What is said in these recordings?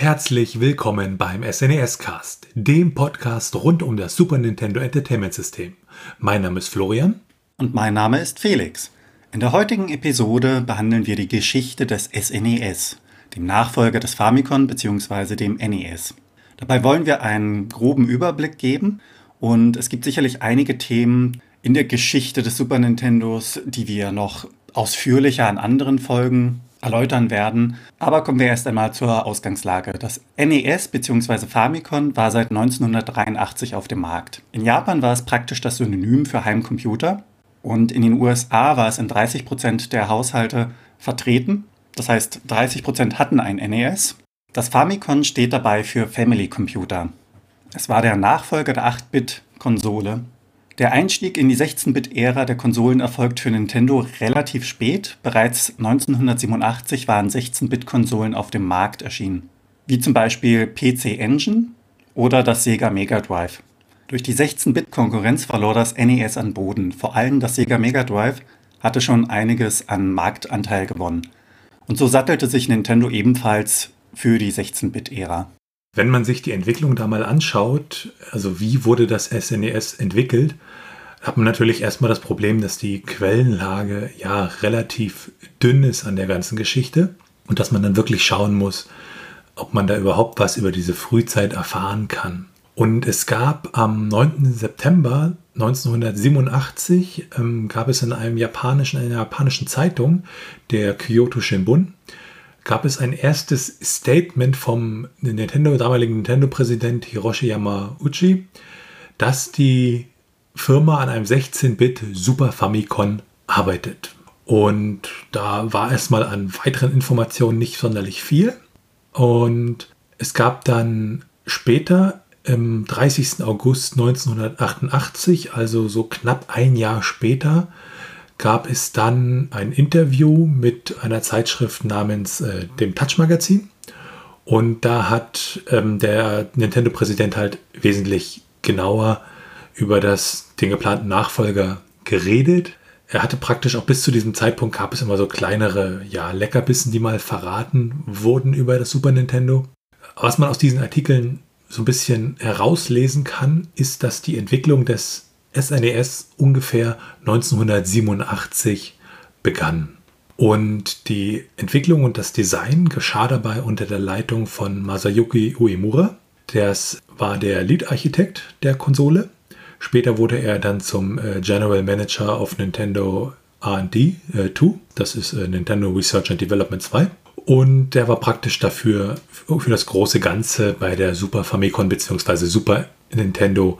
Herzlich willkommen beim SNES Cast, dem Podcast rund um das Super Nintendo Entertainment System. Mein Name ist Florian. Und mein Name ist Felix. In der heutigen Episode behandeln wir die Geschichte des SNES, dem Nachfolger des Famicom bzw. dem NES. Dabei wollen wir einen groben Überblick geben und es gibt sicherlich einige Themen in der Geschichte des Super Nintendos, die wir noch ausführlicher in anderen Folgen erläutern werden. Aber kommen wir erst einmal zur Ausgangslage. Das NES bzw. Famicom war seit 1983 auf dem Markt. In Japan war es praktisch das Synonym für Heimcomputer und in den USA war es in 30 Prozent der Haushalte vertreten. Das heißt, 30 Prozent hatten ein NES. Das Famicom steht dabei für Family Computer. Es war der Nachfolger der 8-Bit-Konsole der Einstieg in die 16-Bit-Ära der Konsolen erfolgt für Nintendo relativ spät. Bereits 1987 waren 16-Bit-Konsolen auf dem Markt erschienen, wie zum Beispiel PC Engine oder das Sega Mega Drive. Durch die 16-Bit-Konkurrenz verlor das NES an Boden. Vor allem das Sega Mega Drive hatte schon einiges an Marktanteil gewonnen. Und so sattelte sich Nintendo ebenfalls für die 16-Bit-Ära. Wenn man sich die Entwicklung da mal anschaut, also wie wurde das SNES e entwickelt, hat man natürlich erstmal das Problem, dass die Quellenlage ja relativ dünn ist an der ganzen Geschichte und dass man dann wirklich schauen muss, ob man da überhaupt was über diese Frühzeit erfahren kann. Und es gab am 9. September 1987 ähm, gab es in einem japanischen, einer japanischen Zeitung, der Kyoto Shimbun, gab es ein erstes Statement vom Nintendo, damaligen Nintendo-Präsident Hiroshi Yamauchi, dass die Firma an einem 16-Bit Super Famicom arbeitet. Und da war erstmal an weiteren Informationen nicht sonderlich viel. Und es gab dann später, im 30. August 1988, also so knapp ein Jahr später, gab es dann ein Interview mit einer Zeitschrift namens äh, dem Touch Magazin. Und da hat ähm, der Nintendo-Präsident halt wesentlich genauer über das, den geplanten Nachfolger geredet. Er hatte praktisch auch bis zu diesem Zeitpunkt gab es immer so kleinere, ja, Leckerbissen, die mal verraten wurden über das Super Nintendo. Was man aus diesen Artikeln so ein bisschen herauslesen kann, ist, dass die Entwicklung des SNES e ungefähr 1987 begann. Und die Entwicklung und das Design geschah dabei unter der Leitung von Masayuki Uemura. Das war der Lead-Architekt der Konsole. Später wurde er dann zum äh, General Manager of Nintendo RD äh, 2. Das ist äh, Nintendo Research and Development 2. Und der war praktisch dafür, für das große Ganze bei der Super Famicom bzw. Super Nintendo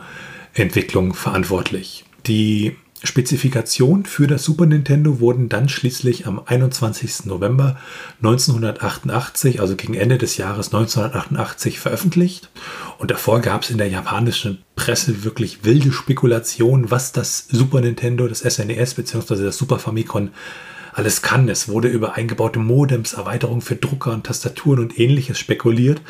Entwicklung verantwortlich. Die Spezifikationen für das Super Nintendo wurden dann schließlich am 21. November 1988, also gegen Ende des Jahres 1988, veröffentlicht. Und davor gab es in der japanischen Presse wirklich wilde Spekulationen, was das Super Nintendo, das SNES bzw. das Super Famicom alles kann. Es wurde über eingebaute Modems, Erweiterungen für Drucker und Tastaturen und ähnliches spekuliert.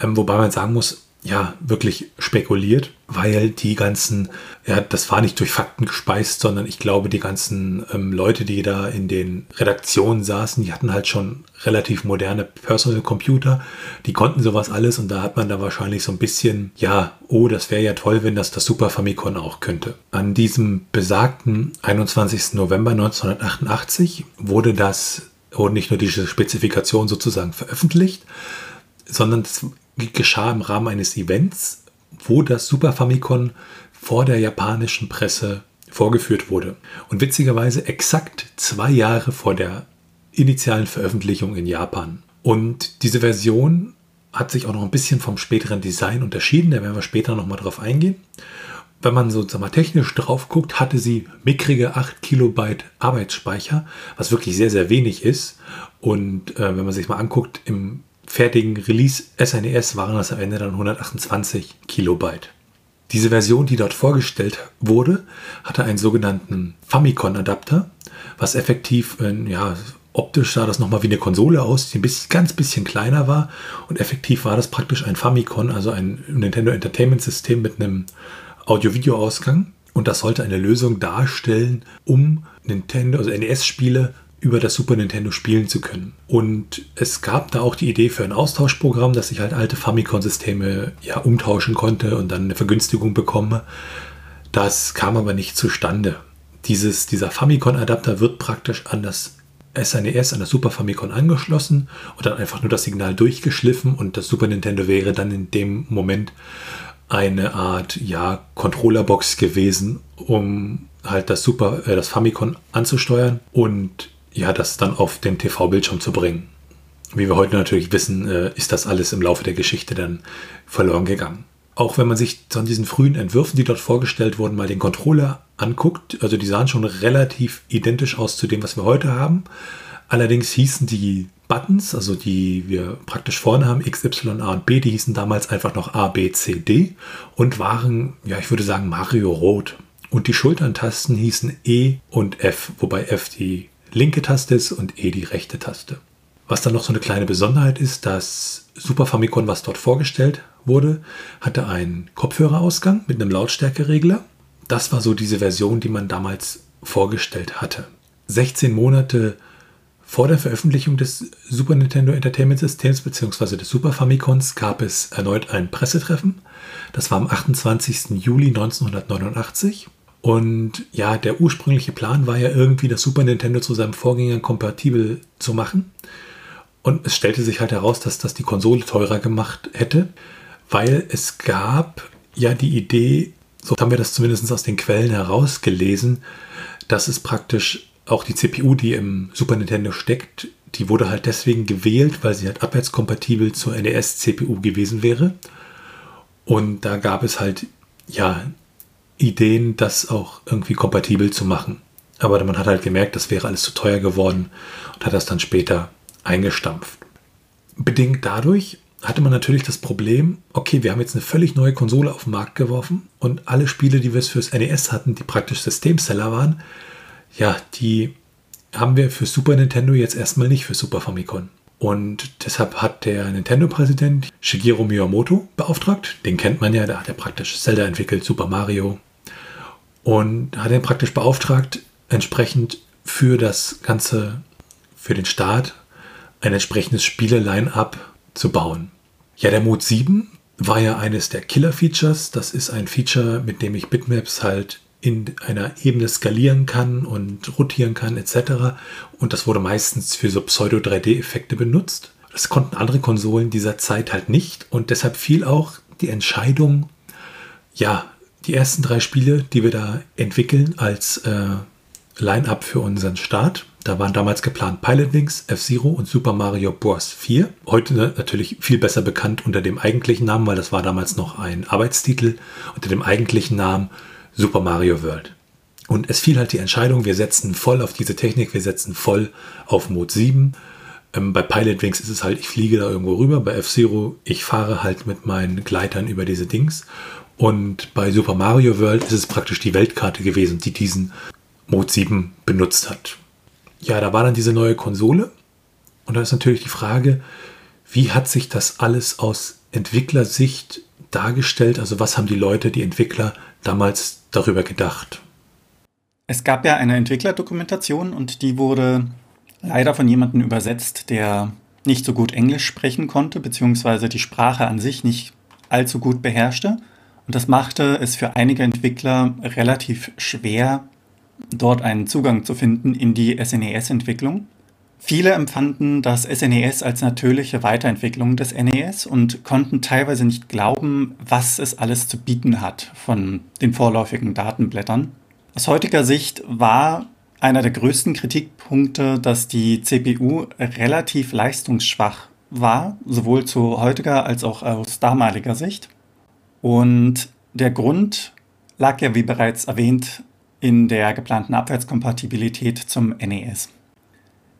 Ähm, wobei man sagen muss, ja, wirklich spekuliert, weil die ganzen, ja, das war nicht durch Fakten gespeist, sondern ich glaube, die ganzen ähm, Leute, die da in den Redaktionen saßen, die hatten halt schon relativ moderne Personal Computer, die konnten sowas alles und da hat man da wahrscheinlich so ein bisschen, ja, oh, das wäre ja toll, wenn das das Super Famicom auch könnte. An diesem besagten 21. November 1988 wurde das, wurde nicht nur diese Spezifikation sozusagen veröffentlicht, sondern geschah im Rahmen eines Events, wo das Super Famicom vor der japanischen Presse vorgeführt wurde. Und witzigerweise exakt zwei Jahre vor der initialen Veröffentlichung in Japan. Und diese Version hat sich auch noch ein bisschen vom späteren Design unterschieden, da werden wir später nochmal drauf eingehen. Wenn man so mal technisch drauf guckt, hatte sie mickrige 8 Kilobyte Arbeitsspeicher, was wirklich sehr, sehr wenig ist. Und äh, wenn man sich mal anguckt, im fertigen Release SNES e waren das am Ende dann 128 Kilobyte. Diese Version, die dort vorgestellt wurde, hatte einen sogenannten Famicom-Adapter, was effektiv, ja, optisch sah das nochmal wie eine Konsole aus, die ein bisschen, ganz bisschen kleiner war und effektiv war das praktisch ein Famicom, also ein Nintendo Entertainment System mit einem Audio-Video-Ausgang und das sollte eine Lösung darstellen, um Nintendo, also NES-Spiele über das Super Nintendo spielen zu können. Und es gab da auch die Idee für ein Austauschprogramm, dass ich halt alte Famicom-Systeme ja umtauschen konnte und dann eine Vergünstigung bekomme. Das kam aber nicht zustande. Dieses, dieser Famicom-Adapter wird praktisch an das SNES, e an das Super Famicom angeschlossen und dann einfach nur das Signal durchgeschliffen und das Super Nintendo wäre dann in dem Moment eine Art ja, Controllerbox gewesen, um halt das Super, äh, das Famicom anzusteuern und ja, das dann auf den TV-Bildschirm zu bringen. Wie wir heute natürlich wissen, äh, ist das alles im Laufe der Geschichte dann verloren gegangen. Auch wenn man sich von diesen frühen Entwürfen, die dort vorgestellt wurden, mal den Controller anguckt, also die sahen schon relativ identisch aus zu dem, was wir heute haben. Allerdings hießen die Buttons, also die wir praktisch vorne haben, X, Y, A und B, die hießen damals einfach noch A, B, C, D und waren, ja, ich würde sagen, Mario Rot. Und die Schulterntasten hießen E und F, wobei F die linke Taste ist und E die rechte Taste. Was dann noch so eine kleine Besonderheit ist, dass Super Famicom, was dort vorgestellt wurde, hatte einen Kopfhörerausgang mit einem Lautstärkeregler. Das war so diese Version, die man damals vorgestellt hatte. 16 Monate vor der Veröffentlichung des Super Nintendo Entertainment Systems bzw. des Super Famicons gab es erneut ein Pressetreffen. Das war am 28. Juli 1989. Und ja, der ursprüngliche Plan war ja irgendwie, das Super Nintendo zu seinem Vorgänger kompatibel zu machen. Und es stellte sich halt heraus, dass das die Konsole teurer gemacht hätte, weil es gab ja die Idee, so haben wir das zumindest aus den Quellen herausgelesen, dass es praktisch auch die CPU, die im Super Nintendo steckt, die wurde halt deswegen gewählt, weil sie halt abwärtskompatibel zur NES-CPU gewesen wäre. Und da gab es halt ja Ideen, das auch irgendwie kompatibel zu machen. Aber man hat halt gemerkt, das wäre alles zu teuer geworden und hat das dann später eingestampft. Bedingt dadurch hatte man natürlich das Problem, okay, wir haben jetzt eine völlig neue Konsole auf den Markt geworfen und alle Spiele, die wir fürs NES hatten, die praktisch Systemseller waren, ja, die haben wir für Super Nintendo jetzt erstmal nicht für Super Famicom. Und deshalb hat der Nintendo-Präsident Shigeru Miyamoto beauftragt. Den kennt man ja, der hat ja praktisch Zelda entwickelt, Super Mario, und hat ihn praktisch beauftragt, entsprechend für das Ganze, für den Start, ein entsprechendes Spiele-Line-Up zu bauen. Ja, der Mode 7 war ja eines der Killer-Features. Das ist ein Feature, mit dem ich Bitmaps halt in einer Ebene skalieren kann und rotieren kann etc. Und das wurde meistens für so Pseudo-3D-Effekte benutzt. Das konnten andere Konsolen dieser Zeit halt nicht und deshalb fiel auch die Entscheidung, ja, die ersten drei Spiele, die wir da entwickeln als äh, Line-Up für unseren Start. Da waren damals geplant Pilot Wings, F-Zero und Super Mario Bros. 4. Heute natürlich viel besser bekannt unter dem eigentlichen Namen, weil das war damals noch ein Arbeitstitel unter dem eigentlichen Namen Super Mario World. Und es fiel halt die Entscheidung, wir setzen voll auf diese Technik, wir setzen voll auf Mode 7. Ähm, bei Pilot Wings ist es halt, ich fliege da irgendwo rüber. Bei F-Zero, ich fahre halt mit meinen Gleitern über diese Dings. Und bei Super Mario World ist es praktisch die Weltkarte gewesen, die diesen Mode 7 benutzt hat. Ja, da war dann diese neue Konsole. Und da ist natürlich die Frage, wie hat sich das alles aus Entwicklersicht dargestellt? Also was haben die Leute, die Entwickler damals darüber gedacht? Es gab ja eine Entwicklerdokumentation und die wurde leider von jemandem übersetzt, der nicht so gut Englisch sprechen konnte, beziehungsweise die Sprache an sich nicht allzu gut beherrschte. Und das machte es für einige Entwickler relativ schwer, dort einen Zugang zu finden in die SNES-Entwicklung. Viele empfanden das SNES als natürliche Weiterentwicklung des NES und konnten teilweise nicht glauben, was es alles zu bieten hat von den vorläufigen Datenblättern. Aus heutiger Sicht war einer der größten Kritikpunkte, dass die CPU relativ leistungsschwach war, sowohl zu heutiger als auch aus damaliger Sicht. Und der Grund lag ja, wie bereits erwähnt, in der geplanten Abwärtskompatibilität zum NES.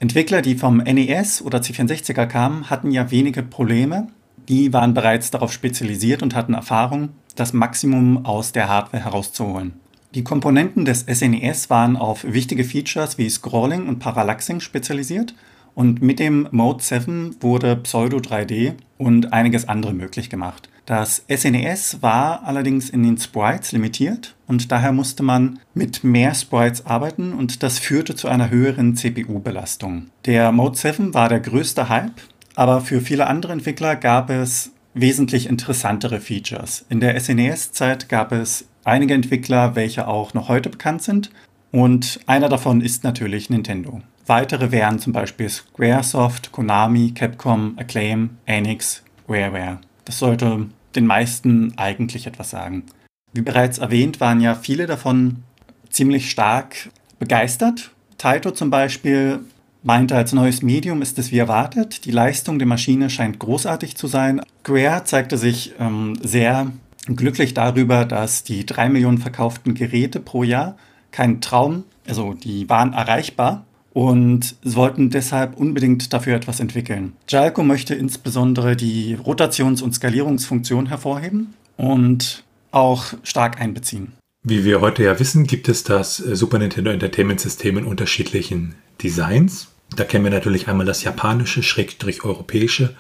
Entwickler, die vom NES oder C64er kamen, hatten ja wenige Probleme. Die waren bereits darauf spezialisiert und hatten Erfahrung, das Maximum aus der Hardware herauszuholen. Die Komponenten des SNES e waren auf wichtige Features wie Scrolling und Parallaxing spezialisiert und mit dem Mode 7 wurde Pseudo 3D und einiges andere möglich gemacht. Das SNES war allerdings in den Sprites limitiert und daher musste man mit mehr Sprites arbeiten und das führte zu einer höheren CPU-Belastung. Der Mode 7 war der größte Hype, aber für viele andere Entwickler gab es wesentlich interessantere Features. In der SNES-Zeit gab es einige Entwickler, welche auch noch heute bekannt sind und einer davon ist natürlich Nintendo. Weitere wären zum Beispiel Squaresoft, Konami, Capcom, Acclaim, Enix, Rareware. Das sollte den meisten eigentlich etwas sagen. Wie bereits erwähnt, waren ja viele davon ziemlich stark begeistert. Taito zum Beispiel meinte, als neues Medium ist es wie erwartet. Die Leistung der Maschine scheint großartig zu sein. Square zeigte sich ähm, sehr glücklich darüber, dass die drei Millionen verkauften Geräte pro Jahr kein Traum, also die waren erreichbar und wollten deshalb unbedingt dafür etwas entwickeln. Jalco möchte insbesondere die Rotations- und Skalierungsfunktion hervorheben und auch stark einbeziehen. Wie wir heute ja wissen, gibt es das äh, Super Nintendo Entertainment System in unterschiedlichen Designs. Da kennen wir natürlich einmal das japanische, schrägstrich europäische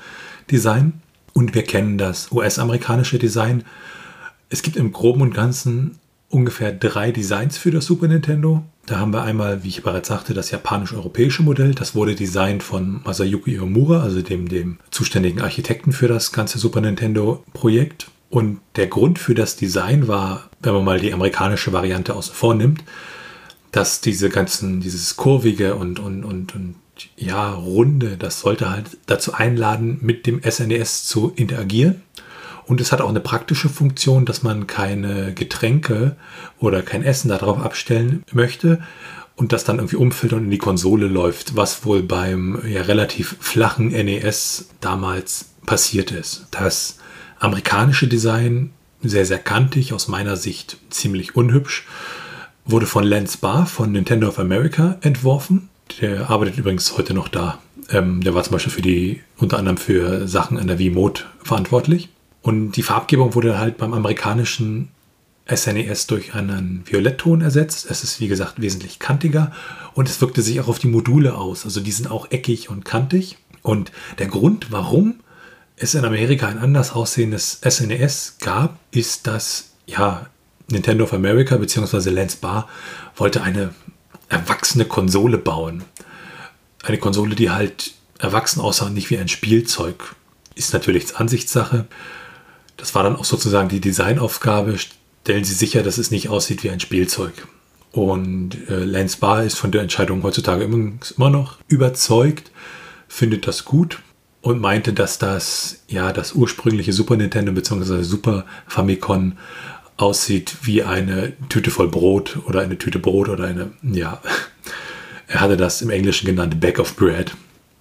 Design und wir kennen das US-amerikanische Design. Es gibt im Groben und Ganzen ungefähr drei Designs für das Super Nintendo. Da haben wir einmal, wie ich bereits sagte, das japanisch-europäische Modell. Das wurde designt von Masayuki Iomura, also dem, dem zuständigen Architekten für das ganze Super Nintendo-Projekt. Und der Grund für das Design war, wenn man mal die amerikanische Variante außen vor nimmt, dass diese ganzen, dieses kurvige und, und, und, und ja, runde, das sollte halt dazu einladen, mit dem SNES e zu interagieren. Und es hat auch eine praktische Funktion, dass man keine Getränke oder kein Essen darauf abstellen möchte und das dann irgendwie umfällt und in die Konsole läuft, was wohl beim ja, relativ flachen NES damals passiert ist. Das amerikanische Design, sehr, sehr kantig, aus meiner Sicht ziemlich unhübsch, wurde von Lance Barr von Nintendo of America entworfen. Der arbeitet übrigens heute noch da. Ähm, der war zum Beispiel für die, unter anderem für Sachen an der Wii-Mode verantwortlich. Und die Farbgebung wurde halt beim amerikanischen SNES e durch einen Violettton ersetzt. Es ist wie gesagt wesentlich kantiger und es wirkte sich auch auf die Module aus. Also die sind auch eckig und kantig. Und der Grund, warum es in Amerika ein anders aussehendes SNES e gab, ist, dass ja Nintendo of America bzw. Lance Barr wollte eine erwachsene Konsole bauen. Eine Konsole, die halt erwachsen aussah und nicht wie ein Spielzeug. Ist natürlich Ansichtssache. Das war dann auch sozusagen die Designaufgabe. Stellen Sie sicher, dass es nicht aussieht wie ein Spielzeug. Und äh, Lance Barr ist von der Entscheidung heutzutage immer, immer noch überzeugt, findet das gut und meinte, dass das ja das ursprüngliche Super Nintendo bzw. Super Famicom aussieht wie eine Tüte voll Brot oder eine Tüte Brot oder eine, ja, er hatte das im Englischen genannt Bag of Bread.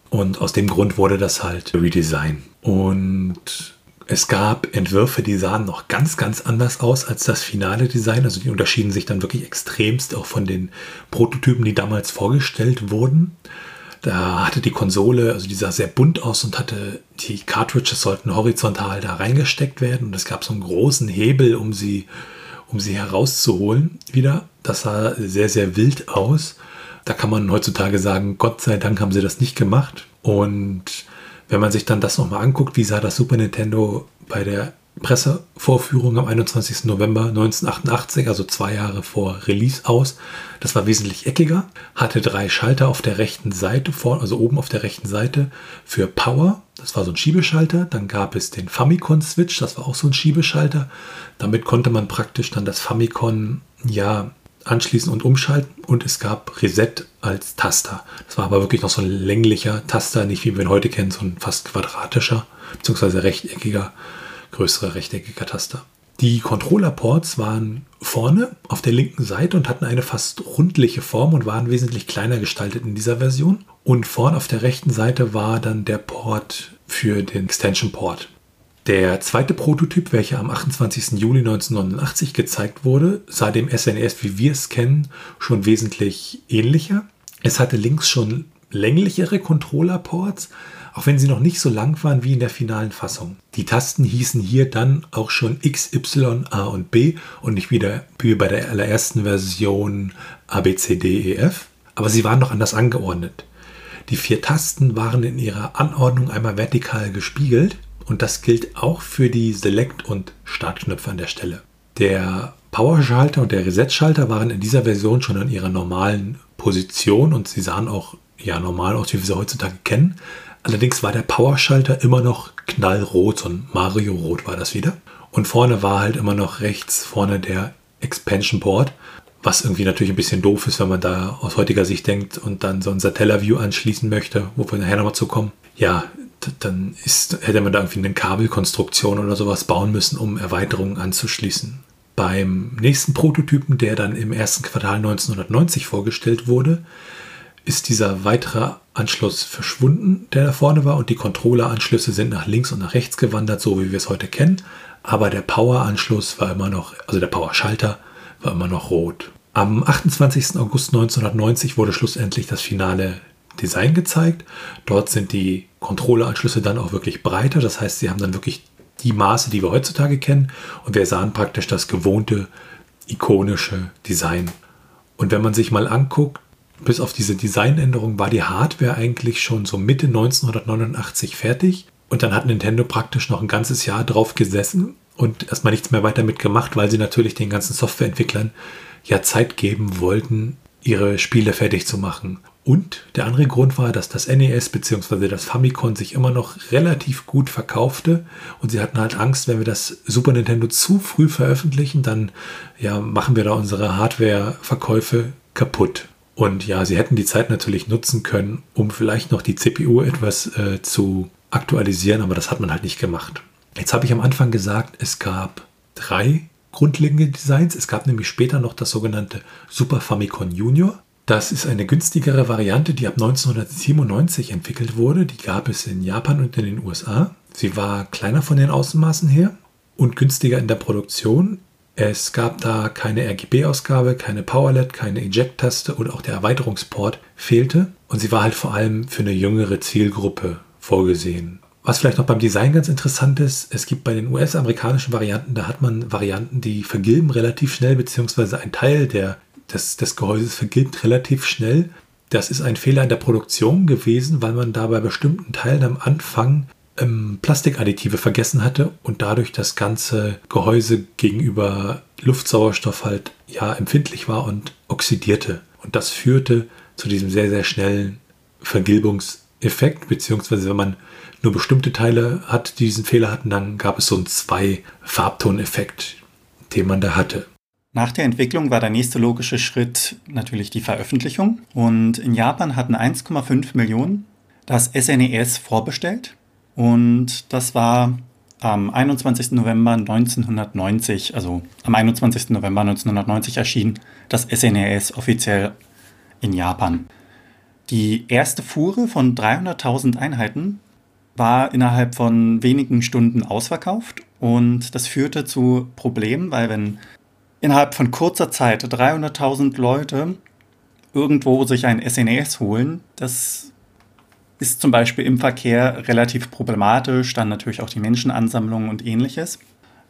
Und aus dem Grund wurde das halt redesigned. Und es gab Entwürfe, die sahen noch ganz, ganz anders aus als das finale Design. Also die unterschieden sich dann wirklich extremst auch von den Prototypen, die damals vorgestellt wurden. Da hatte die Konsole, also die sah sehr bunt aus und hatte die Cartridges sollten horizontal da reingesteckt werden und es gab so einen großen Hebel, um sie, um sie herauszuholen wieder. Das sah sehr, sehr wild aus. Da kann man heutzutage sagen, Gott sei Dank haben sie das nicht gemacht. Und wenn man sich dann das nochmal anguckt, wie sah das Super Nintendo bei der Pressevorführung am 21. November 1988, also zwei Jahre vor Release aus. Das war wesentlich eckiger, hatte drei Schalter auf der rechten Seite, vor, also oben auf der rechten Seite für Power. Das war so ein Schiebeschalter. Dann gab es den Famicom Switch, das war auch so ein Schiebeschalter. Damit konnte man praktisch dann das Famicom ja anschließen und umschalten und es gab Reset als Taster. Das war aber wirklich noch so ein länglicher Taster, nicht wie wir ihn heute kennen, so ein fast quadratischer bzw. rechteckiger, größerer rechteckiger Taster. Die Controller-Ports waren vorne auf der linken Seite und hatten eine fast rundliche Form und waren wesentlich kleiner gestaltet in dieser Version. Und vorne auf der rechten Seite war dann der Port für den Extension Port. Der zweite Prototyp, welcher am 28. Juli 1989 gezeigt wurde, sah dem SNES, wie wir es kennen, schon wesentlich ähnlicher. Es hatte links schon länglichere Controller-Ports, auch wenn sie noch nicht so lang waren wie in der finalen Fassung. Die Tasten hießen hier dann auch schon X, Y, A und B und nicht wieder wie bei der allerersten Version A, B, C, D, E, F. Aber sie waren noch anders angeordnet. Die vier Tasten waren in ihrer Anordnung einmal vertikal gespiegelt und das gilt auch für die Select- und Startknöpfe an der Stelle. Der Power-Schalter und der Reset-Schalter waren in dieser Version schon an ihrer normalen Position und sie sahen auch ja, normal aus, wie wir sie heutzutage kennen. Allerdings war der Power-Schalter immer noch knallrot, so ein Mario-Rot war das wieder. Und vorne war halt immer noch rechts vorne der Expansion Port, was irgendwie natürlich ein bisschen doof ist, wenn man da aus heutiger Sicht denkt und dann so ein Satellaview anschließen möchte, wo wir nachher nochmal zu kommen. Ja, dann ist, hätte man da irgendwie eine Kabelkonstruktion oder sowas bauen müssen, um Erweiterungen anzuschließen. Beim nächsten Prototypen, der dann im ersten Quartal 1990 vorgestellt wurde, ist dieser weitere Anschluss verschwunden, der da vorne war, und die Controller-Anschlüsse sind nach links und nach rechts gewandert, so wie wir es heute kennen. Aber der Power-Anschluss war immer noch, also der Power-Schalter war immer noch rot. Am 28. August 1990 wurde schlussendlich das finale Design gezeigt. Dort sind die Controller-Anschlüsse dann auch wirklich breiter. Das heißt, sie haben dann wirklich die Maße, die wir heutzutage kennen. Und wir sahen praktisch das gewohnte, ikonische Design. Und wenn man sich mal anguckt, bis auf diese Designänderung war die Hardware eigentlich schon so Mitte 1989 fertig. Und dann hat Nintendo praktisch noch ein ganzes Jahr drauf gesessen und erstmal nichts mehr weiter mitgemacht, weil sie natürlich den ganzen Softwareentwicklern ja Zeit geben wollten, ihre Spiele fertig zu machen. Und der andere Grund war, dass das NES bzw. das Famicom sich immer noch relativ gut verkaufte und sie hatten halt Angst, wenn wir das Super Nintendo zu früh veröffentlichen, dann ja, machen wir da unsere Hardware-Verkäufe kaputt. Und ja, sie hätten die Zeit natürlich nutzen können, um vielleicht noch die CPU etwas äh, zu aktualisieren, aber das hat man halt nicht gemacht. Jetzt habe ich am Anfang gesagt, es gab drei grundlegende Designs. Es gab nämlich später noch das sogenannte Super Famicom Junior. Das ist eine günstigere Variante, die ab 1997 entwickelt wurde. Die gab es in Japan und in den USA. Sie war kleiner von den Außenmaßen her und günstiger in der Produktion. Es gab da keine RGB-Ausgabe, keine Power-LED, keine Eject-Taste und auch der Erweiterungsport fehlte. Und sie war halt vor allem für eine jüngere Zielgruppe vorgesehen. Was vielleicht noch beim Design ganz interessant ist, es gibt bei den US-amerikanischen Varianten, da hat man Varianten, die vergilben relativ schnell, beziehungsweise ein Teil der, des, des Gehäuses vergilbt relativ schnell. Das ist ein Fehler in der Produktion gewesen, weil man da bei bestimmten Teilen am Anfang ähm, Plastikadditive vergessen hatte und dadurch das ganze Gehäuse gegenüber Luftsauerstoff halt ja empfindlich war und oxidierte. Und das führte zu diesem sehr, sehr schnellen Vergilbungseffekt, beziehungsweise wenn man nur bestimmte Teile hat, die diesen Fehler hatten, dann gab es so einen Zwei-Farbton-Effekt, den man da hatte. Nach der Entwicklung war der nächste logische Schritt natürlich die Veröffentlichung. Und in Japan hatten 1,5 Millionen das SNES vorbestellt. Und das war am 21. November 1990, also am 21. November 1990 erschien das SNES offiziell in Japan. Die erste Fuhre von 300.000 Einheiten war innerhalb von wenigen Stunden ausverkauft und das führte zu Problemen, weil wenn innerhalb von kurzer Zeit 300.000 Leute irgendwo sich ein SNES holen, das ist zum Beispiel im Verkehr relativ problematisch, dann natürlich auch die Menschenansammlung und ähnliches.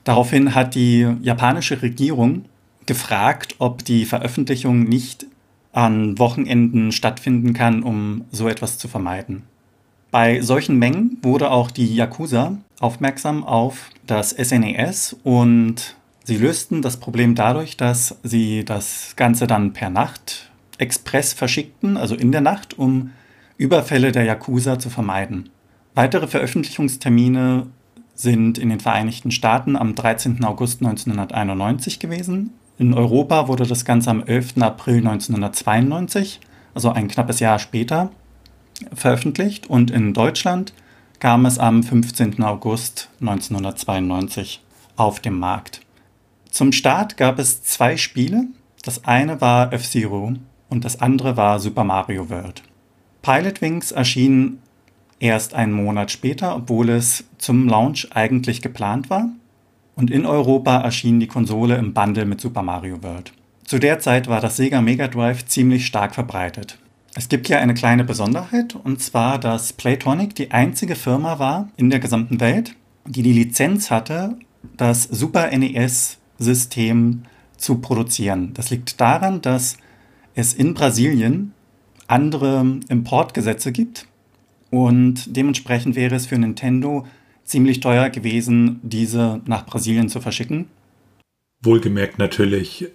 Daraufhin hat die japanische Regierung gefragt, ob die Veröffentlichung nicht an Wochenenden stattfinden kann, um so etwas zu vermeiden. Bei solchen Mengen wurde auch die Yakuza aufmerksam auf das SNES e und sie lösten das Problem dadurch, dass sie das Ganze dann per Nacht express verschickten, also in der Nacht, um Überfälle der Yakuza zu vermeiden. Weitere Veröffentlichungstermine sind in den Vereinigten Staaten am 13. August 1991 gewesen. In Europa wurde das Ganze am 11. April 1992, also ein knappes Jahr später, veröffentlicht und in Deutschland kam es am 15. August 1992 auf den Markt. Zum Start gab es zwei Spiele. Das eine war F-Zero und das andere war Super Mario World. Pilot Wings erschien erst einen Monat später, obwohl es zum Launch eigentlich geplant war. Und in Europa erschien die Konsole im Bundle mit Super Mario World. Zu der Zeit war das Sega Mega Drive ziemlich stark verbreitet. Es gibt hier eine kleine Besonderheit, und zwar, dass Playtonic die einzige Firma war in der gesamten Welt, die die Lizenz hatte, das Super NES-System zu produzieren. Das liegt daran, dass es in Brasilien andere Importgesetze gibt. Und dementsprechend wäre es für Nintendo ziemlich teuer gewesen, diese nach Brasilien zu verschicken. Wohlgemerkt natürlich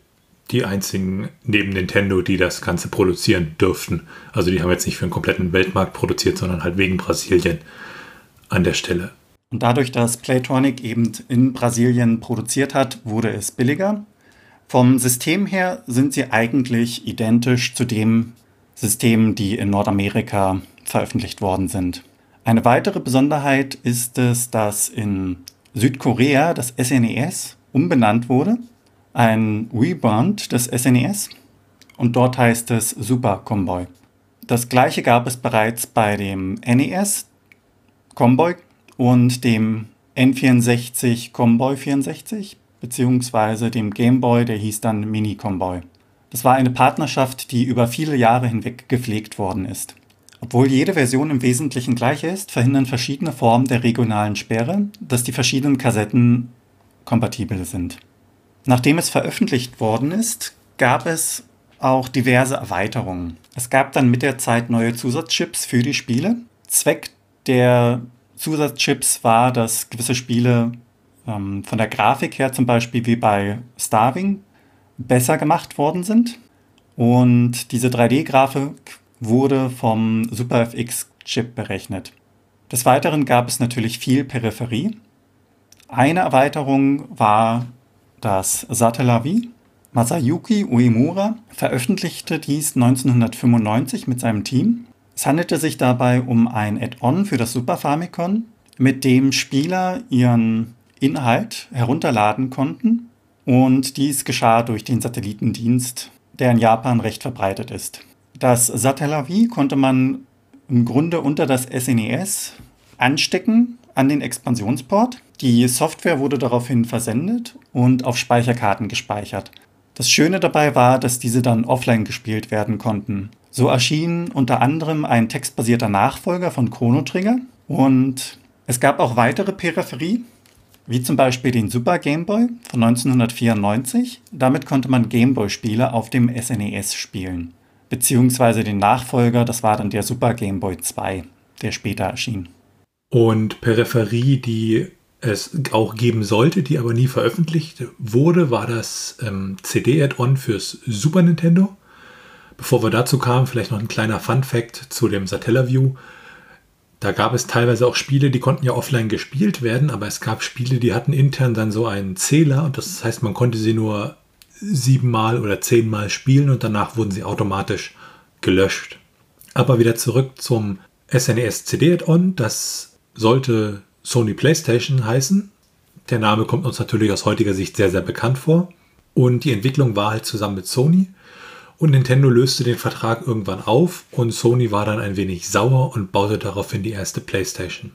die einzigen neben Nintendo, die das Ganze produzieren dürften. Also die haben jetzt nicht für einen kompletten Weltmarkt produziert, sondern halt wegen Brasilien an der Stelle. Und dadurch, dass Playtronic eben in Brasilien produziert hat, wurde es billiger. Vom System her sind sie eigentlich identisch zu dem System, die in Nordamerika veröffentlicht worden sind. Eine weitere Besonderheit ist es, dass in Südkorea das SNES e umbenannt wurde, ein Rebrand des SNES e und dort heißt es Super Comboy. Das gleiche gab es bereits bei dem NES Comboy und dem N64 Comboy 64 beziehungsweise dem Gameboy, der hieß dann Mini Comboy. Das war eine Partnerschaft, die über viele Jahre hinweg gepflegt worden ist. Obwohl jede Version im Wesentlichen gleich ist, verhindern verschiedene Formen der regionalen Sperre, dass die verschiedenen Kassetten kompatibel sind. Nachdem es veröffentlicht worden ist, gab es auch diverse Erweiterungen. Es gab dann mit der Zeit neue Zusatzchips für die Spiele. Zweck der Zusatzchips war, dass gewisse Spiele ähm, von der Grafik her zum Beispiel wie bei Starving besser gemacht worden sind. Und diese 3D-Grafik wurde vom SuperFX-Chip berechnet. Des Weiteren gab es natürlich viel Peripherie. Eine Erweiterung war das Satellavie. Masayuki Uemura veröffentlichte dies 1995 mit seinem Team. Es handelte sich dabei um ein Add-on für das Super Famicom, mit dem Spieler ihren Inhalt herunterladen konnten und dies geschah durch den Satellitendienst, der in Japan recht verbreitet ist. Das Satellavie konnte man im Grunde unter das SNES e anstecken an den Expansionsport. Die Software wurde daraufhin versendet und auf Speicherkarten gespeichert. Das Schöne dabei war, dass diese dann offline gespielt werden konnten. So erschien unter anderem ein textbasierter Nachfolger von Chrono Trigger und es gab auch weitere Peripherie, wie zum Beispiel den Super Game Boy von 1994. Damit konnte man Gameboy-Spiele auf dem SNES e spielen beziehungsweise den Nachfolger, das war dann der Super Game Boy 2, der später erschien. Und Peripherie, die es auch geben sollte, die aber nie veröffentlicht wurde, war das ähm, CD-Add-on fürs Super Nintendo. Bevor wir dazu kamen, vielleicht noch ein kleiner Fun-Fact zu dem Satellaview. Da gab es teilweise auch Spiele, die konnten ja offline gespielt werden, aber es gab Spiele, die hatten intern dann so einen Zähler und das heißt, man konnte sie nur siebenmal oder zehnmal spielen und danach wurden sie automatisch gelöscht. Aber wieder zurück zum SNES CD Add-on. Das sollte Sony PlayStation heißen. Der Name kommt uns natürlich aus heutiger Sicht sehr, sehr bekannt vor. Und die Entwicklung war halt zusammen mit Sony. Und Nintendo löste den Vertrag irgendwann auf und Sony war dann ein wenig sauer und baute daraufhin die erste PlayStation.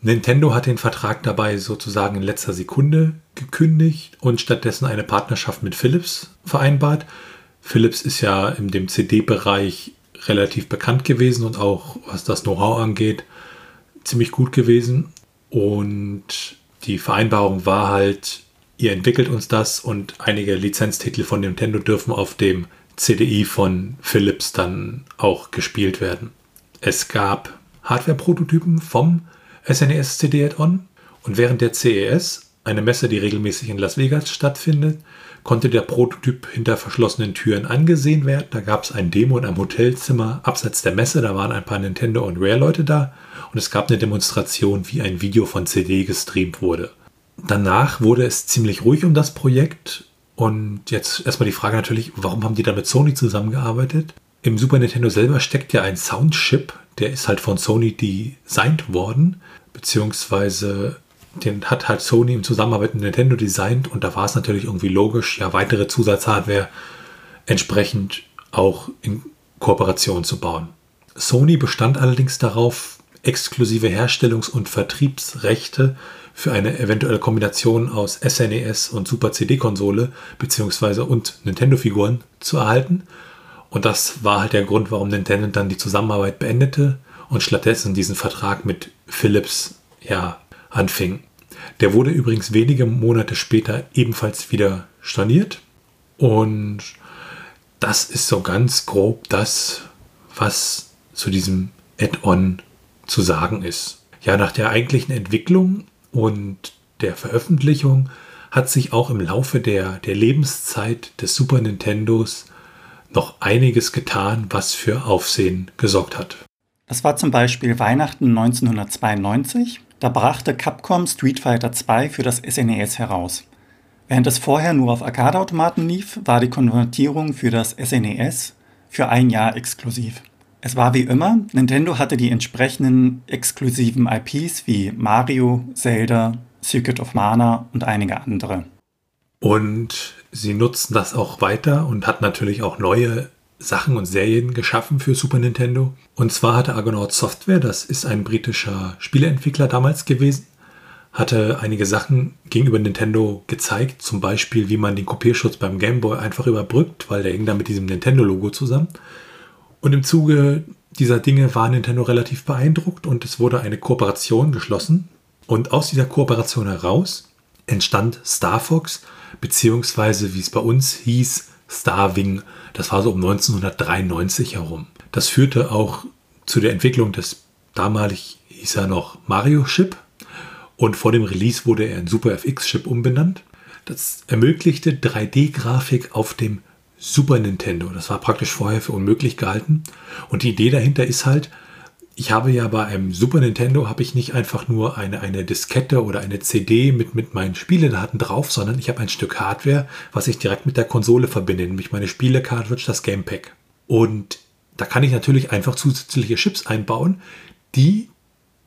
Nintendo hat den Vertrag dabei sozusagen in letzter Sekunde gekündigt und stattdessen eine Partnerschaft mit Philips vereinbart. Philips ist ja in dem CD-Bereich relativ bekannt gewesen und auch was das Know-how angeht ziemlich gut gewesen. Und die Vereinbarung war halt, ihr entwickelt uns das und einige Lizenztitel von Nintendo dürfen auf dem CDI von Philips dann auch gespielt werden. Es gab Hardware-Prototypen vom SNES CD Add-on und während der CES, eine Messe, die regelmäßig in Las Vegas stattfindet, konnte der Prototyp hinter verschlossenen Türen angesehen werden. Da gab es ein Demo in einem Hotelzimmer abseits der Messe, da waren ein paar Nintendo und Rare-Leute da und es gab eine Demonstration, wie ein Video von CD gestreamt wurde. Danach wurde es ziemlich ruhig um das Projekt und jetzt erstmal die Frage natürlich, warum haben die da mit Sony zusammengearbeitet? Im Super Nintendo selber steckt ja ein Soundchip, der ist halt von Sony designt worden, beziehungsweise den hat halt Sony im Zusammenarbeit mit Nintendo designt und da war es natürlich irgendwie logisch, ja, weitere Zusatzhardware entsprechend auch in Kooperation zu bauen. Sony bestand allerdings darauf, exklusive Herstellungs- und Vertriebsrechte für eine eventuelle Kombination aus SNES e und Super CD-Konsole beziehungsweise und Nintendo-Figuren zu erhalten und das war halt der Grund, warum Nintendo dann die Zusammenarbeit beendete und stattdessen diesen Vertrag mit Philips ja, anfing. Der wurde übrigens wenige Monate später ebenfalls wieder storniert. Und das ist so ganz grob das, was zu diesem Add-on zu sagen ist. Ja, nach der eigentlichen Entwicklung und der Veröffentlichung hat sich auch im Laufe der, der Lebenszeit des Super Nintendos noch einiges getan, was für Aufsehen gesorgt hat. Das war zum Beispiel Weihnachten 1992. Da brachte Capcom Street Fighter II für das SNES e heraus. Während es vorher nur auf Arcade-Automaten lief, war die Konvertierung für das SNES e für ein Jahr exklusiv. Es war wie immer, Nintendo hatte die entsprechenden exklusiven IPs wie Mario, Zelda, Secret of Mana und einige andere. Und sie nutzen das auch weiter und hat natürlich auch neue Sachen und Serien geschaffen für Super Nintendo. Und zwar hatte Argonaut Software, das ist ein britischer Spieleentwickler damals gewesen, hatte einige Sachen gegenüber Nintendo gezeigt, zum Beispiel, wie man den Kopierschutz beim Game Boy einfach überbrückt, weil der hing da mit diesem Nintendo-Logo zusammen. Und im Zuge dieser Dinge war Nintendo relativ beeindruckt und es wurde eine Kooperation geschlossen. Und aus dieser Kooperation heraus entstand Star Fox, beziehungsweise wie es bei uns hieß, Starwing. Das war so um 1993 herum. Das führte auch zu der Entwicklung des damalig hieß er noch Mario Chip und vor dem Release wurde er in Super FX Chip umbenannt. Das ermöglichte 3D-Grafik auf dem Super Nintendo. Das war praktisch vorher für unmöglich gehalten. Und die Idee dahinter ist halt, ich habe ja bei einem Super Nintendo habe ich nicht einfach nur eine, eine Diskette oder eine CD mit, mit meinen Spieledaten drauf, sondern ich habe ein Stück Hardware, was ich direkt mit der Konsole verbinde, nämlich meine Spiele-Cartridge, das Gamepack. Und da kann ich natürlich einfach zusätzliche Chips einbauen, die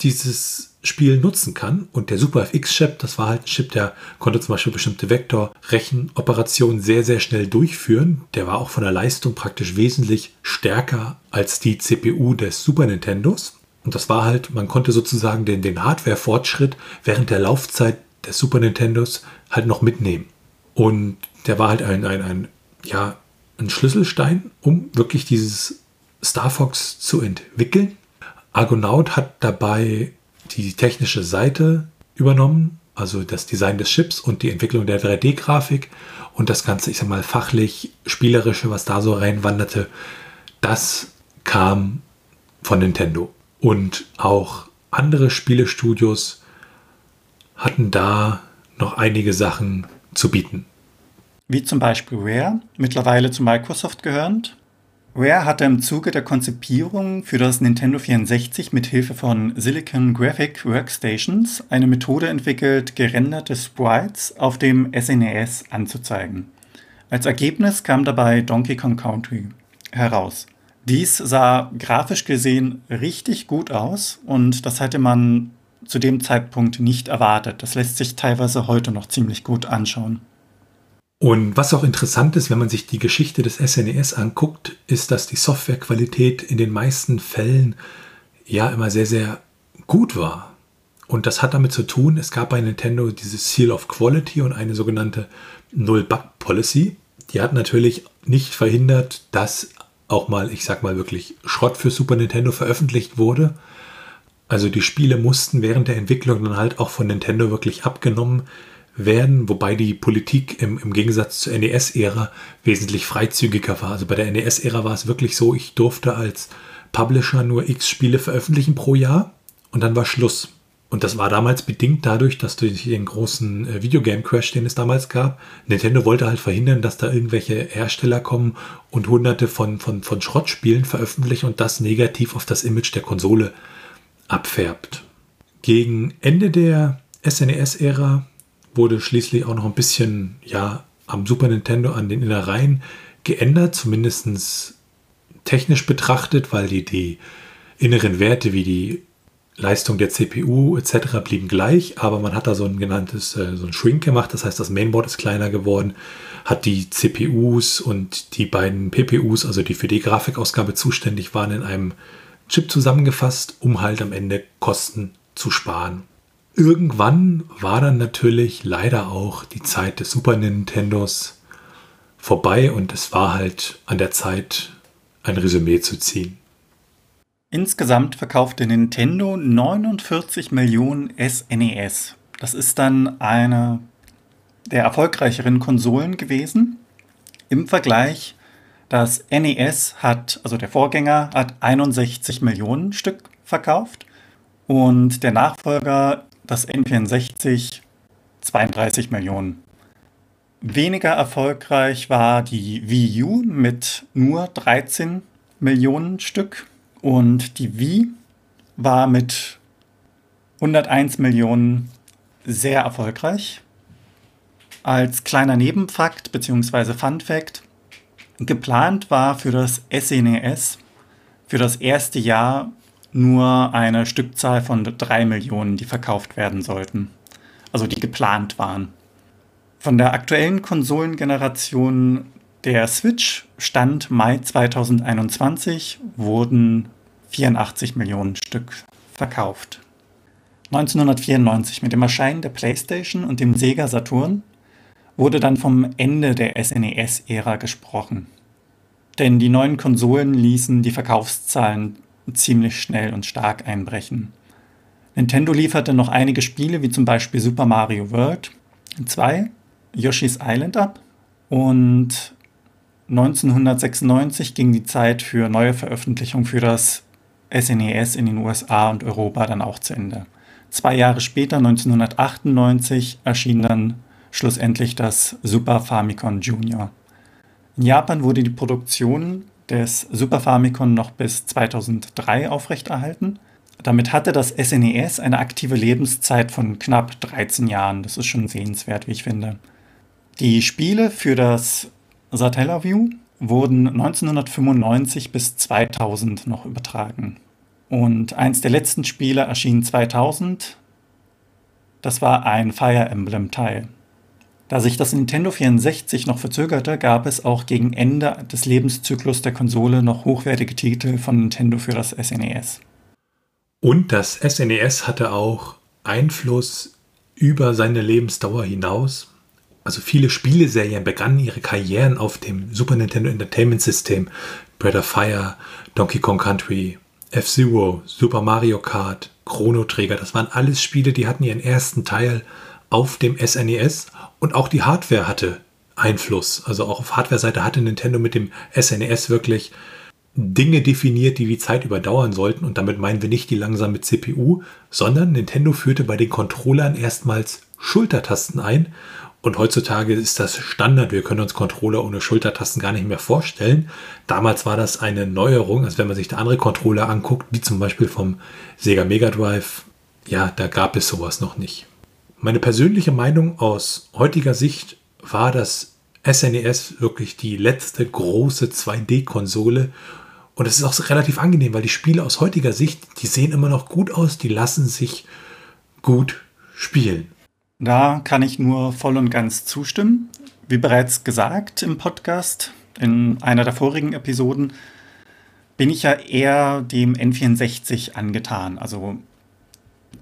dieses Spiel nutzen kann. Und der Super FX-Chip, das war halt ein Chip, der konnte zum Beispiel bestimmte Vektorrechenoperationen sehr, sehr schnell durchführen. Der war auch von der Leistung praktisch wesentlich stärker als die CPU des Super Nintendos. Und das war halt, man konnte sozusagen den, den Hardware-Fortschritt während der Laufzeit des Super Nintendos halt noch mitnehmen. Und der war halt ein, ein, ein, ja, ein Schlüsselstein, um wirklich dieses Star Fox zu entwickeln. Argonaut hat dabei die technische Seite übernommen, also das Design des Chips und die Entwicklung der 3D-Grafik und das Ganze, ich sag mal, fachlich, spielerische, was da so reinwanderte, das kam von Nintendo. Und auch andere Spielestudios hatten da noch einige Sachen zu bieten. Wie zum Beispiel Rare, mittlerweile zu Microsoft gehörend, Rare hatte im Zuge der Konzipierung für das Nintendo 64 mit Hilfe von Silicon Graphic Workstations eine Methode entwickelt, gerenderte Sprites auf dem SNES e anzuzeigen. Als Ergebnis kam dabei Donkey Kong Country heraus. Dies sah grafisch gesehen richtig gut aus und das hätte man zu dem Zeitpunkt nicht erwartet. Das lässt sich teilweise heute noch ziemlich gut anschauen. Und was auch interessant ist, wenn man sich die Geschichte des SNES e anguckt, ist, dass die Softwarequalität in den meisten Fällen ja immer sehr, sehr gut war. Und das hat damit zu tun, es gab bei Nintendo dieses Seal of Quality und eine sogenannte Null-Bug-Policy. Die hat natürlich nicht verhindert, dass auch mal, ich sag mal wirklich, Schrott für Super Nintendo veröffentlicht wurde. Also die Spiele mussten während der Entwicklung dann halt auch von Nintendo wirklich abgenommen werden, wobei die Politik im, im Gegensatz zur NES-Ära wesentlich freizügiger war. Also bei der NES-Ära war es wirklich so, ich durfte als Publisher nur x Spiele veröffentlichen pro Jahr und dann war Schluss. Und das war damals bedingt dadurch, dass durch den großen äh, Videogame-Crash, den es damals gab, Nintendo wollte halt verhindern, dass da irgendwelche Hersteller kommen und hunderte von, von, von Schrottspielen veröffentlichen und das negativ auf das Image der Konsole abfärbt. Gegen Ende der SNES-Ära wurde schließlich auch noch ein bisschen ja, am Super Nintendo an den Innereien geändert, zumindest technisch betrachtet, weil die, die inneren Werte wie die Leistung der CPU etc. blieben gleich, aber man hat da so ein genanntes, äh, so ein Shrink gemacht, das heißt, das Mainboard ist kleiner geworden, hat die CPUs und die beiden PPUs, also die für die Grafikausgabe zuständig waren, in einem Chip zusammengefasst, um halt am Ende Kosten zu sparen. Irgendwann war dann natürlich leider auch die Zeit des Super Nintendos vorbei und es war halt an der Zeit, ein Resümee zu ziehen. Insgesamt verkaufte Nintendo 49 Millionen SNES. E das ist dann eine der erfolgreicheren Konsolen gewesen. Im Vergleich, das NES hat, also der Vorgänger, hat 61 Millionen Stück verkauft und der Nachfolger, das N64, 32 Millionen. Weniger erfolgreich war die Wii U mit nur 13 Millionen Stück und die Wii war mit 101 Millionen sehr erfolgreich. Als kleiner Nebenfakt bzw. Fun Fact, geplant war für das SNES e für das erste Jahr nur eine Stückzahl von 3 Millionen, die verkauft werden sollten. Also die geplant waren. Von der aktuellen Konsolengeneration der Switch Stand Mai 2021 wurden 84 Millionen Stück verkauft. 1994 mit dem Erscheinen der PlayStation und dem Sega Saturn wurde dann vom Ende der SNES-Ära gesprochen. Denn die neuen Konsolen ließen die Verkaufszahlen ziemlich schnell und stark einbrechen. Nintendo lieferte noch einige Spiele wie zum Beispiel Super Mario World 2, Yoshi's Island ab und 1996 ging die Zeit für neue Veröffentlichungen für das SNES e in den USA und Europa dann auch zu Ende. Zwei Jahre später, 1998, erschien dann schlussendlich das Super Famicom Junior. In Japan wurde die Produktion des Super Famicom noch bis 2003 aufrechterhalten. Damit hatte das SNES e eine aktive Lebenszeit von knapp 13 Jahren. Das ist schon sehenswert, wie ich finde. Die Spiele für das Satellaview wurden 1995 bis 2000 noch übertragen. Und eins der letzten Spiele erschien 2000. Das war ein Fire Emblem-Teil. Da sich das Nintendo 64 noch verzögerte, gab es auch gegen Ende des Lebenszyklus der Konsole noch hochwertige Titel von Nintendo für das SNES. E Und das SNES e hatte auch Einfluss über seine Lebensdauer hinaus. Also viele Spieleserien begannen ihre Karrieren auf dem Super Nintendo Entertainment System, Breath of Fire, Donkey Kong Country, F-Zero, Super Mario Kart, Chrono Trigger. Das waren alles Spiele, die hatten ihren ersten Teil auf dem SNES und auch die Hardware hatte Einfluss. Also auch auf Hardware-Seite hatte Nintendo mit dem SNES e wirklich Dinge definiert, die die Zeit überdauern sollten. Und damit meinen wir nicht die langsame CPU, sondern Nintendo führte bei den Controllern erstmals Schultertasten ein. Und heutzutage ist das Standard. Wir können uns Controller ohne Schultertasten gar nicht mehr vorstellen. Damals war das eine Neuerung. Also wenn man sich da andere Controller anguckt, wie zum Beispiel vom Sega Mega Drive, ja, da gab es sowas noch nicht. Meine persönliche Meinung aus heutiger Sicht war das SNES wirklich die letzte große 2D-Konsole. Und es ist auch relativ angenehm, weil die Spiele aus heutiger Sicht, die sehen immer noch gut aus, die lassen sich gut spielen. Da kann ich nur voll und ganz zustimmen. Wie bereits gesagt im Podcast, in einer der vorigen Episoden, bin ich ja eher dem N64 angetan. Also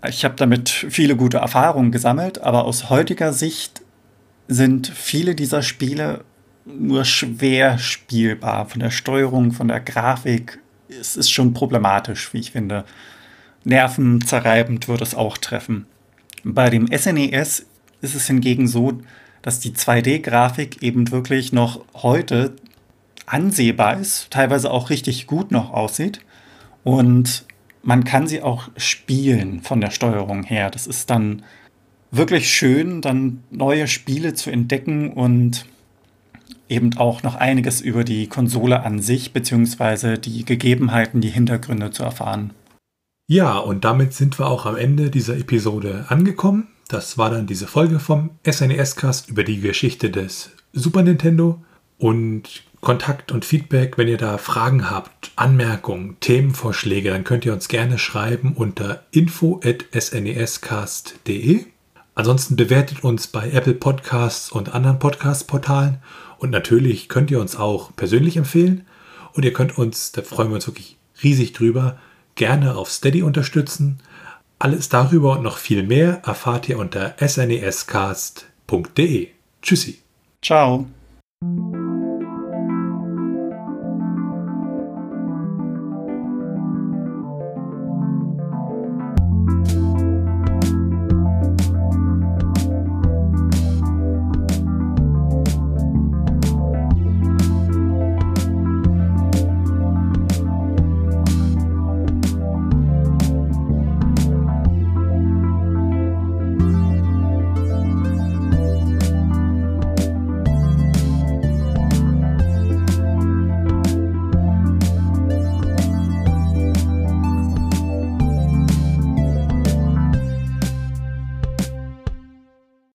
ich habe damit viele gute Erfahrungen gesammelt, aber aus heutiger Sicht sind viele dieser Spiele nur schwer spielbar. Von der Steuerung, von der Grafik. Es ist schon problematisch, wie ich finde. Nervenzerreibend wird es auch treffen. Bei dem SNES e ist es hingegen so, dass die 2D-Grafik eben wirklich noch heute ansehbar ist, teilweise auch richtig gut noch aussieht. Und man kann sie auch spielen von der Steuerung her. Das ist dann wirklich schön, dann neue Spiele zu entdecken und eben auch noch einiges über die Konsole an sich beziehungsweise die Gegebenheiten, die Hintergründe zu erfahren. Ja, und damit sind wir auch am Ende dieser Episode angekommen. Das war dann diese Folge vom SNES-Cast über die Geschichte des Super Nintendo. Und Kontakt und Feedback, wenn ihr da Fragen habt, Anmerkungen, Themenvorschläge, dann könnt ihr uns gerne schreiben unter info@snescast.de. Ansonsten bewertet uns bei Apple Podcasts und anderen Podcast-Portalen und natürlich könnt ihr uns auch persönlich empfehlen und ihr könnt uns, da freuen wir uns wirklich riesig drüber, gerne auf Steady unterstützen. Alles darüber und noch viel mehr erfahrt ihr unter snescast.de. Tschüssi. Ciao.